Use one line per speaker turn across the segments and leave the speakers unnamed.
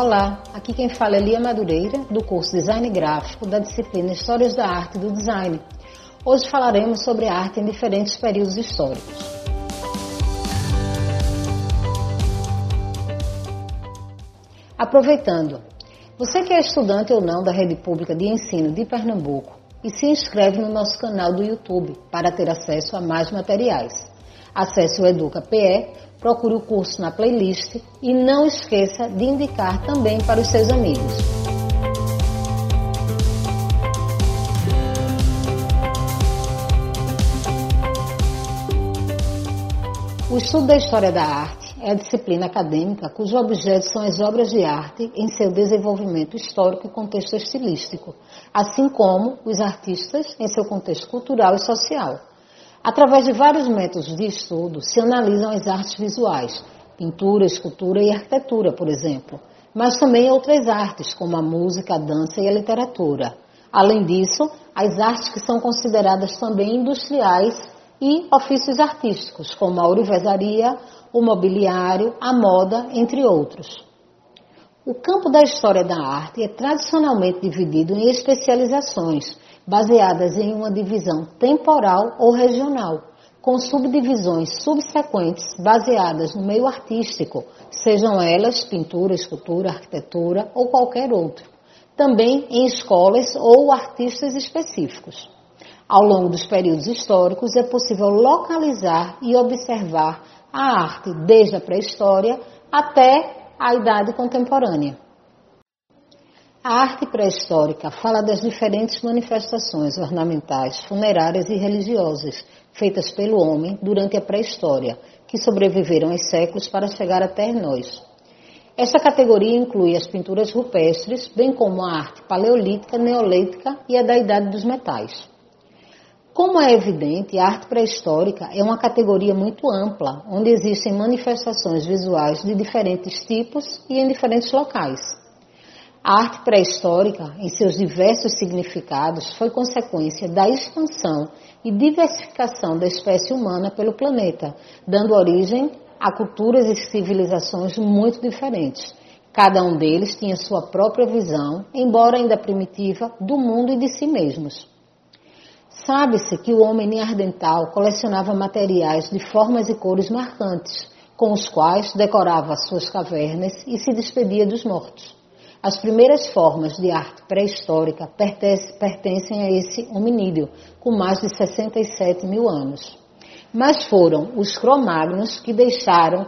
Olá, aqui quem fala é Lia Madureira, do curso Design Gráfico da disciplina Histórias da Arte e do Design. Hoje falaremos sobre arte em diferentes períodos históricos. Aproveitando, você que é estudante ou não da rede pública de ensino de Pernambuco e se inscreve no nosso canal do YouTube para ter acesso a mais materiais. Acesse o Educa PE procure o curso na playlist e não esqueça de indicar também para os seus amigos. O estudo da história da arte é a disciplina acadêmica cujo objeto são as obras de arte em seu desenvolvimento histórico e contexto estilístico, assim como os artistas em seu contexto cultural e social. Através de vários métodos de estudo, se analisam as artes visuais, pintura, escultura e arquitetura, por exemplo, mas também outras artes, como a música, a dança e a literatura. Além disso, as artes que são consideradas também industriais e ofícios artísticos, como a ourivesaria, o mobiliário, a moda, entre outros. O campo da história da arte é tradicionalmente dividido em especializações, baseadas em uma divisão temporal ou regional, com subdivisões subsequentes baseadas no meio artístico, sejam elas pintura, escultura, arquitetura ou qualquer outro. Também em escolas ou artistas específicos. Ao longo dos períodos históricos é possível localizar e observar a arte desde a pré-história até a idade contemporânea. A arte pré-histórica fala das diferentes manifestações ornamentais, funerárias e religiosas feitas pelo homem durante a pré-história, que sobreviveram aos séculos para chegar até nós. Esta categoria inclui as pinturas rupestres, bem como a arte paleolítica, neolítica e a da Idade dos Metais. Como é evidente, a arte pré-histórica é uma categoria muito ampla, onde existem manifestações visuais de diferentes tipos e em diferentes locais. A arte pré-histórica, em seus diversos significados, foi consequência da expansão e diversificação da espécie humana pelo planeta, dando origem a culturas e civilizações muito diferentes. Cada um deles tinha sua própria visão, embora ainda primitiva, do mundo e de si mesmos. Sabe-se que o homem neandertal colecionava materiais de formas e cores marcantes, com os quais decorava suas cavernas e se despedia dos mortos. As primeiras formas de arte pré-histórica pertencem a esse hominídeo, com mais de 67 mil anos. Mas foram os cromagnos que deixaram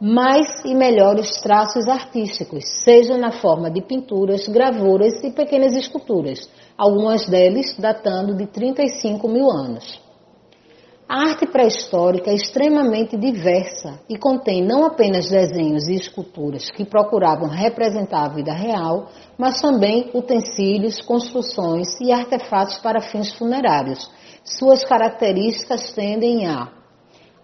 mais e melhores traços artísticos, seja na forma de pinturas, gravuras e pequenas esculturas, algumas delas datando de 35 mil anos. A arte pré-histórica é extremamente diversa e contém não apenas desenhos e esculturas que procuravam representar a vida real, mas também utensílios, construções e artefatos para fins funerários. Suas características tendem a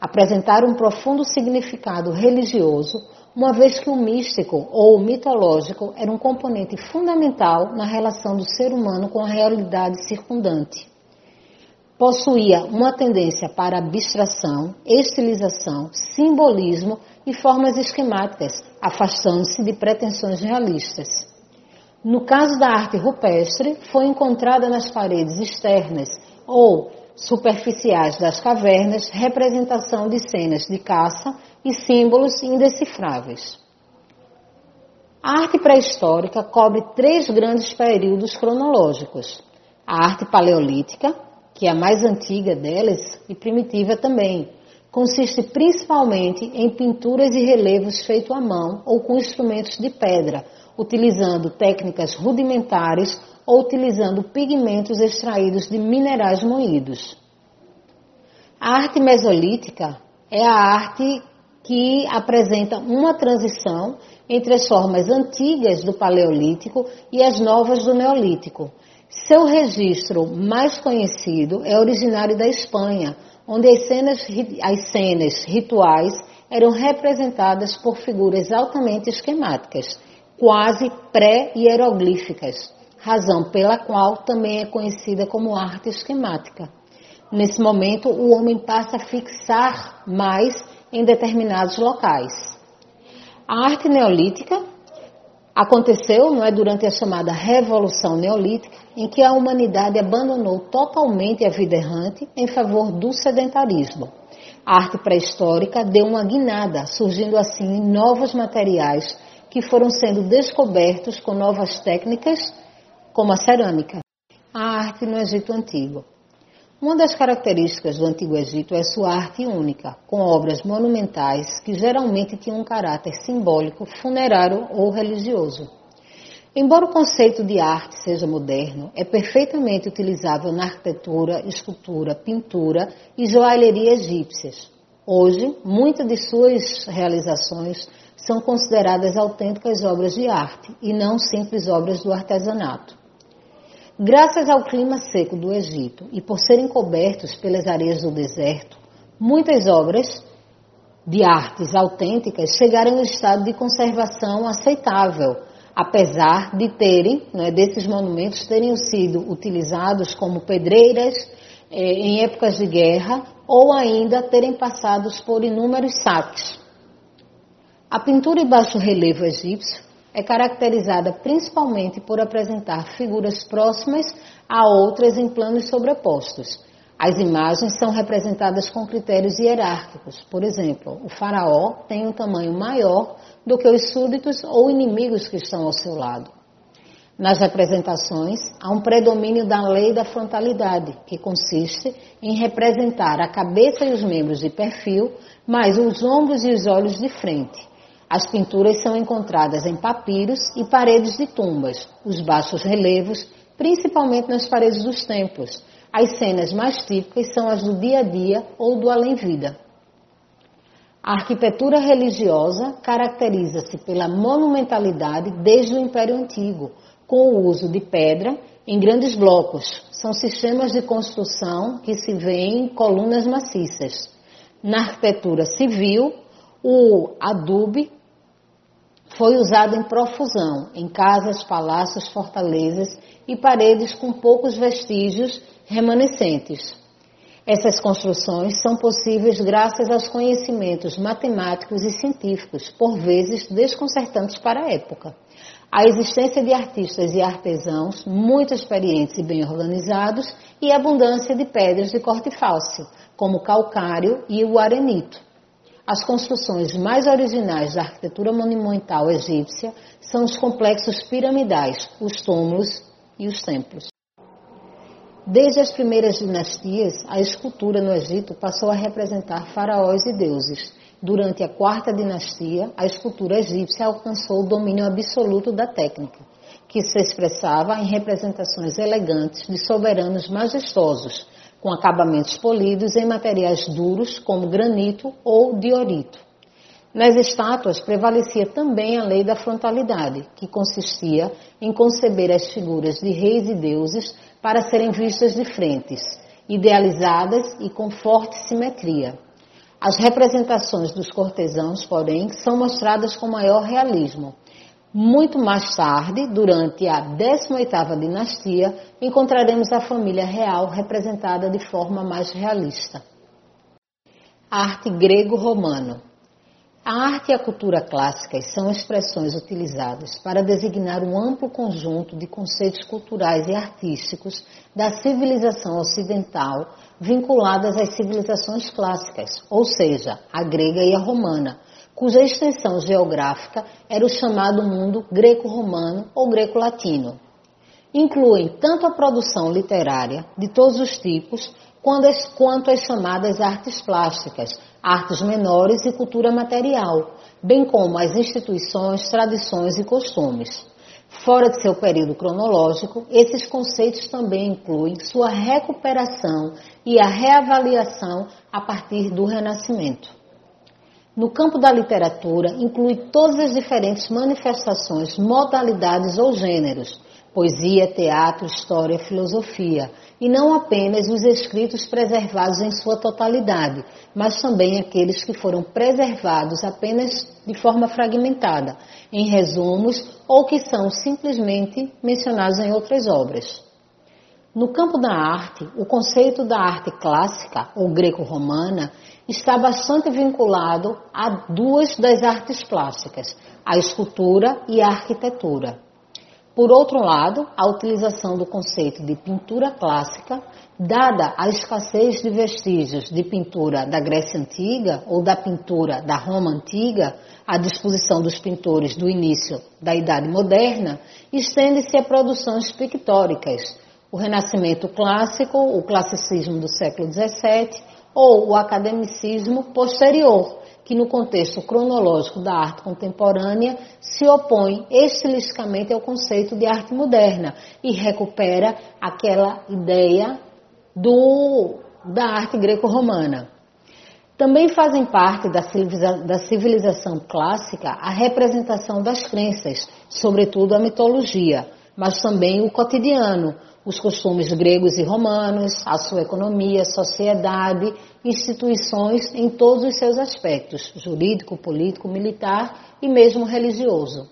apresentar um profundo significado religioso, uma vez que o místico ou o mitológico era um componente fundamental na relação do ser humano com a realidade circundante possuía uma tendência para abstração, estilização, simbolismo e formas esquemáticas, afastando-se de pretensões realistas. No caso da arte rupestre, foi encontrada nas paredes externas ou superficiais das cavernas representação de cenas de caça e símbolos indecifráveis. A arte pré-histórica cobre três grandes períodos cronológicos: a arte paleolítica, que é a mais antiga delas e primitiva também. Consiste principalmente em pinturas e relevos feitos à mão ou com instrumentos de pedra, utilizando técnicas rudimentares ou utilizando pigmentos extraídos de minerais moídos. A arte mesolítica é a arte que apresenta uma transição entre as formas antigas do Paleolítico e as novas do Neolítico, seu registro mais conhecido é originário da Espanha, onde as cenas, as cenas rituais eram representadas por figuras altamente esquemáticas, quase pré-hieroglíficas, razão pela qual também é conhecida como arte esquemática. Nesse momento, o homem passa a fixar mais em determinados locais. A arte neolítica Aconteceu, não é, durante a chamada Revolução Neolítica, em que a humanidade abandonou totalmente a vida errante em favor do sedentarismo. A arte pré-histórica deu uma guinada, surgindo assim novos materiais que foram sendo descobertos com novas técnicas, como a cerâmica. A arte no Egito Antigo. Uma das características do Antigo Egito é sua arte única, com obras monumentais que geralmente tinham um caráter simbólico, funerário ou religioso. Embora o conceito de arte seja moderno, é perfeitamente utilizável na arquitetura, escultura, pintura e joalheria egípcias. Hoje, muitas de suas realizações são consideradas autênticas obras de arte e não simples obras do artesanato. Graças ao clima seco do Egito e por serem cobertos pelas areias do deserto, muitas obras de artes autênticas chegaram em estado de conservação aceitável, apesar de terem, né, desses monumentos terem sido utilizados como pedreiras eh, em épocas de guerra ou ainda terem passado por inúmeros saques. A pintura em baixo relevo egípcio é caracterizada principalmente por apresentar figuras próximas a outras em planos sobrepostos. As imagens são representadas com critérios hierárquicos. Por exemplo, o faraó tem um tamanho maior do que os súditos ou inimigos que estão ao seu lado. Nas representações, há um predomínio da lei da frontalidade, que consiste em representar a cabeça e os membros de perfil, mais os ombros e os olhos de frente. As pinturas são encontradas em papiros e paredes de tumbas, os baixos relevos, principalmente nas paredes dos templos. As cenas mais típicas são as do dia a dia ou do além-vida. A arquitetura religiosa caracteriza-se pela monumentalidade desde o Império Antigo, com o uso de pedra em grandes blocos. São sistemas de construção que se vêem em colunas maciças. Na arquitetura civil, o adobe foi usado em profusão em casas, palácios, fortalezas e paredes com poucos vestígios remanescentes. Essas construções são possíveis graças aos conhecimentos matemáticos e científicos, por vezes desconcertantes para a época. A existência de artistas e artesãos muito experientes e bem organizados e abundância de pedras de corte fácil, como calcário e o arenito. As construções mais originais da arquitetura monumental egípcia são os complexos piramidais, os túmulos e os templos. Desde as primeiras dinastias, a escultura no Egito passou a representar faraós e deuses. Durante a quarta dinastia, a escultura egípcia alcançou o domínio absoluto da técnica, que se expressava em representações elegantes de soberanos majestosos, com acabamentos polidos em materiais duros como granito ou diorito. Nas estátuas prevalecia também a lei da frontalidade, que consistia em conceber as figuras de reis e deuses para serem vistas de frentes, idealizadas e com forte simetria. As representações dos cortesãos, porém, são mostradas com maior realismo, muito mais tarde, durante a 18ª dinastia, encontraremos a família real representada de forma mais realista. arte grego-romano. A arte e a cultura clássicas são expressões utilizadas para designar um amplo conjunto de conceitos culturais e artísticos da civilização ocidental vinculadas às civilizações clássicas, ou seja, a grega e a romana, cuja extensão geográfica era o chamado mundo greco-romano ou greco-latino. Incluem tanto a produção literária de todos os tipos, quanto as chamadas artes plásticas, artes menores e cultura material, bem como as instituições, tradições e costumes. Fora de seu período cronológico, esses conceitos também incluem sua recuperação e a reavaliação a partir do Renascimento. No campo da literatura, inclui todas as diferentes manifestações, modalidades ou gêneros, poesia, teatro, história, filosofia, e não apenas os escritos preservados em sua totalidade, mas também aqueles que foram preservados apenas de forma fragmentada, em resumos ou que são simplesmente mencionados em outras obras. No campo da arte, o conceito da arte clássica ou greco-romana está bastante vinculado a duas das artes plásticas, a escultura e a arquitetura. Por outro lado, a utilização do conceito de pintura clássica, dada a escassez de vestígios de pintura da Grécia Antiga ou da pintura da Roma Antiga, à disposição dos pintores do início da Idade Moderna, estende-se a produções pictóricas, o Renascimento clássico, o classicismo do século XVII ou o academicismo posterior, que no contexto cronológico da arte contemporânea se opõe estilisticamente ao conceito de arte moderna e recupera aquela ideia do, da arte greco-romana. Também fazem parte da, da civilização clássica a representação das crenças, sobretudo a mitologia, mas também o cotidiano, os costumes gregos e romanos, a sua economia, sociedade, instituições em todos os seus aspectos, jurídico, político, militar e mesmo religioso.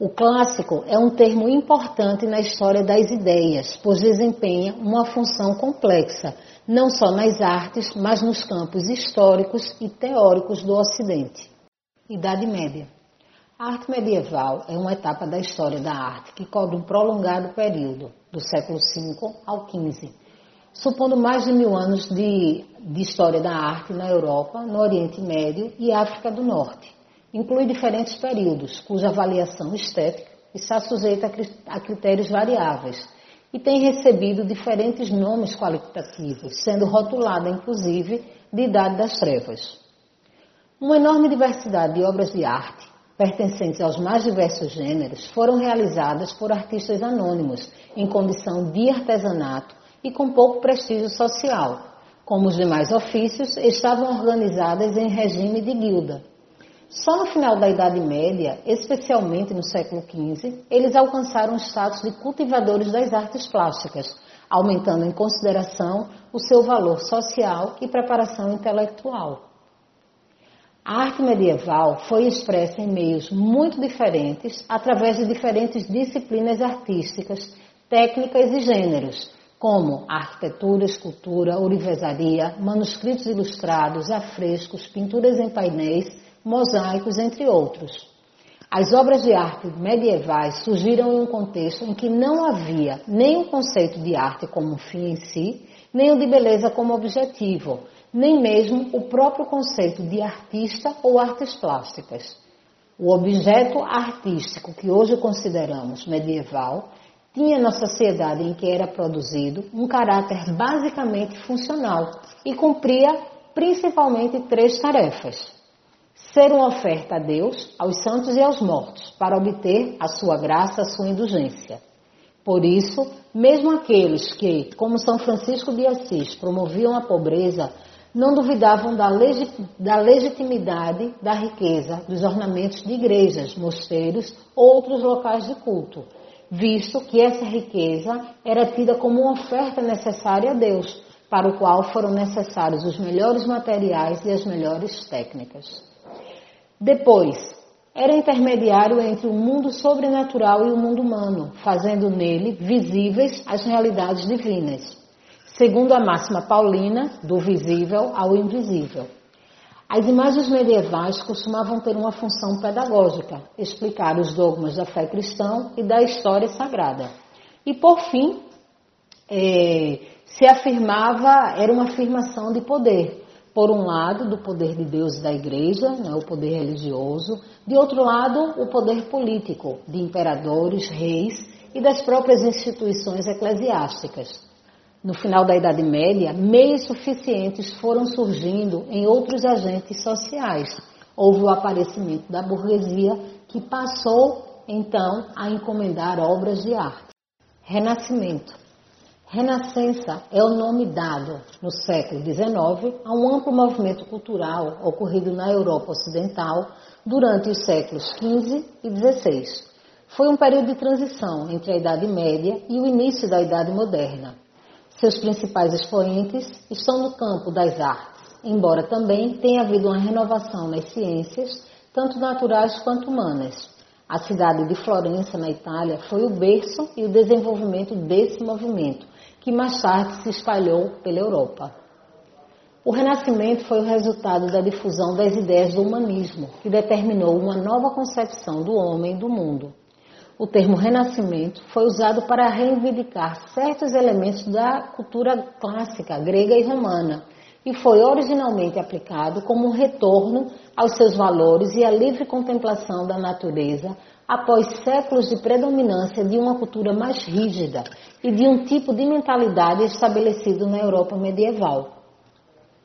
O clássico é um termo importante na história das ideias, pois desempenha uma função complexa, não só nas artes, mas nos campos históricos e teóricos do Ocidente. Idade Média. A arte medieval é uma etapa da história da arte que cobre um prolongado período, do século V ao XV, supondo mais de mil anos de, de história da arte na Europa, no Oriente Médio e África do Norte. Inclui diferentes períodos, cuja avaliação estética está sujeita a critérios variáveis e tem recebido diferentes nomes qualitativos, sendo rotulada inclusive de Idade das Trevas. Uma enorme diversidade de obras de arte pertencentes aos mais diversos gêneros, foram realizadas por artistas anônimos, em condição de artesanato e com pouco prestígio social. Como os demais ofícios, estavam organizadas em regime de guilda. Só no final da Idade Média, especialmente no século XV, eles alcançaram o status de cultivadores das artes plásticas, aumentando em consideração o seu valor social e preparação intelectual. A arte medieval foi expressa em meios muito diferentes, através de diferentes disciplinas artísticas, técnicas e gêneros, como arquitetura, escultura, ourivesaria, manuscritos ilustrados, afrescos, pinturas em painéis, mosaicos, entre outros. As obras de arte medievais surgiram em um contexto em que não havia nem o conceito de arte como fim em si, nem o de beleza como objetivo, nem mesmo o próprio conceito de artista ou artes plásticas. O objeto artístico que hoje consideramos medieval tinha na sociedade em que era produzido um caráter basicamente funcional e cumpria principalmente três tarefas: ser uma oferta a Deus, aos santos e aos mortos, para obter a sua graça, a sua indulgência. Por isso, mesmo aqueles que, como São Francisco de Assis, promoviam a pobreza, não duvidavam da, da, legitimidade da riqueza dos ornamentos de igrejas, mosteiros ou outros locais de culto, visto que essa riqueza era tida como uma oferta necessária a Deus, para o qual foram necessários os melhores materiais e as melhores técnicas. Depois, era intermediário entre o mundo sobrenatural e o mundo humano, fazendo nele visíveis as realidades divinas segundo a máxima paulina, do visível ao invisível. As imagens medievais costumavam ter uma função pedagógica, explicar os dogmas da fé cristã e da história sagrada. E por fim, é, se afirmava, era uma afirmação de poder. Por um lado, do poder de Deus e da igreja, né, o poder religioso, de outro lado, o poder político, de imperadores, reis e das próprias instituições eclesiásticas. No final da Idade Média, meios suficientes foram surgindo em outros agentes sociais. Houve o aparecimento da burguesia, que passou então a encomendar obras de arte. Renascimento. Renascença é o nome dado no século XIX a um amplo movimento cultural ocorrido na Europa Ocidental durante os séculos XV e XVI. Foi um período de transição entre a Idade Média e o início da Idade Moderna. Seus principais expoentes estão no campo das artes, embora também tenha havido uma renovação nas ciências, tanto naturais quanto humanas. A cidade de Florença, na Itália, foi o berço e o desenvolvimento desse movimento, que mais tarde se espalhou pela Europa. O Renascimento foi o resultado da difusão das ideias do humanismo, que determinou uma nova concepção do homem e do mundo. O termo Renascimento foi usado para reivindicar certos elementos da cultura clássica grega e romana e foi originalmente aplicado como um retorno aos seus valores e à livre contemplação da natureza após séculos de predominância de uma cultura mais rígida e de um tipo de mentalidade estabelecido na Europa medieval.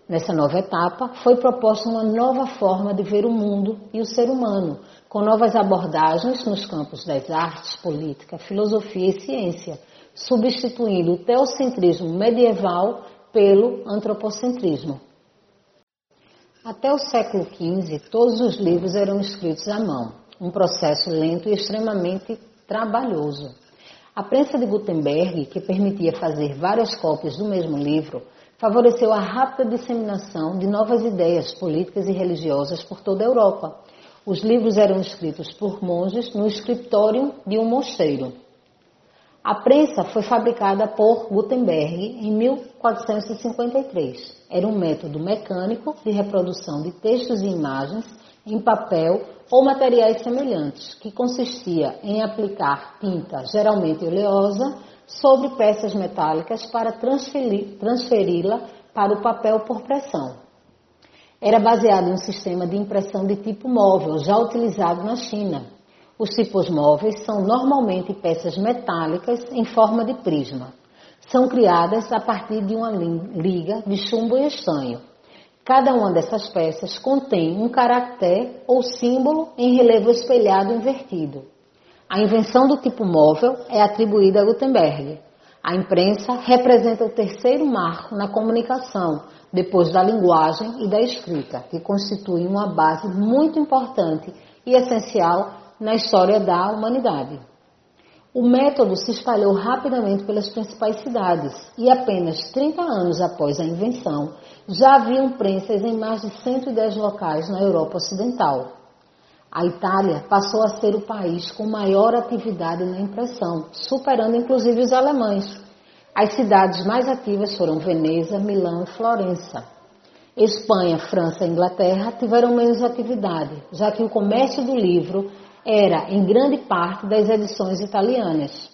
Nessa nova etapa, foi proposta uma nova forma de ver o mundo e o ser humano, com novas abordagens nos campos das artes, política, filosofia e ciência, substituindo o teocentrismo medieval pelo antropocentrismo. Até o século XV, todos os livros eram escritos à mão, um processo lento e extremamente trabalhoso. A prensa de Gutenberg, que permitia fazer várias cópias do mesmo livro, favoreceu a rápida disseminação de novas ideias políticas e religiosas por toda a Europa. Os livros eram escritos por monges no escritório de um mosteiro. A prensa foi fabricada por Gutenberg em 1453. Era um método mecânico de reprodução de textos e imagens em papel ou materiais semelhantes, que consistia em aplicar tinta, geralmente oleosa, sobre peças metálicas para transferi-la para o papel por pressão. Era baseado em um sistema de impressão de tipo móvel, já utilizado na China. Os tipos móveis são normalmente peças metálicas em forma de prisma. São criadas a partir de uma liga de chumbo e estanho. Cada uma dessas peças contém um caractere ou símbolo em relevo espelhado invertido. A invenção do tipo móvel é atribuída a Gutenberg. A imprensa representa o terceiro marco na comunicação, depois da linguagem e da escrita, que constituem uma base muito importante e essencial na história da humanidade. O método se espalhou rapidamente pelas principais cidades e apenas 30 anos após a invenção já havia imprensas em mais de 110 locais na Europa Ocidental. A Itália passou a ser o país com maior atividade na impressão, superando inclusive os alemães. As cidades mais ativas foram Veneza, Milão e Florença. Espanha, França e Inglaterra tiveram menos atividade, já que o comércio do livro era em grande parte das edições italianas.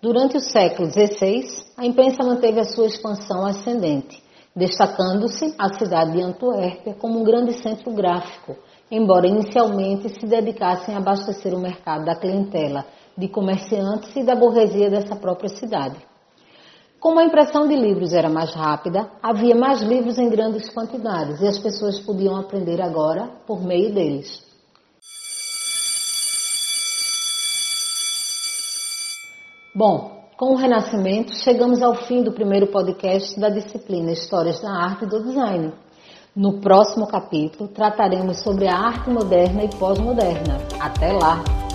Durante o século XVI, a imprensa manteve a sua expansão ascendente, destacando-se a cidade de Antuérpia como um grande centro gráfico, embora inicialmente se dedicassem a abastecer o mercado da clientela de comerciantes e da burguesia dessa própria cidade. Como a impressão de livros era mais rápida, havia mais livros em grandes quantidades e as pessoas podiam aprender agora por meio deles. Bom, com o Renascimento, chegamos ao fim do primeiro podcast da disciplina Histórias da Arte e do Design. No próximo capítulo, trataremos sobre a arte moderna e pós-moderna. Até lá!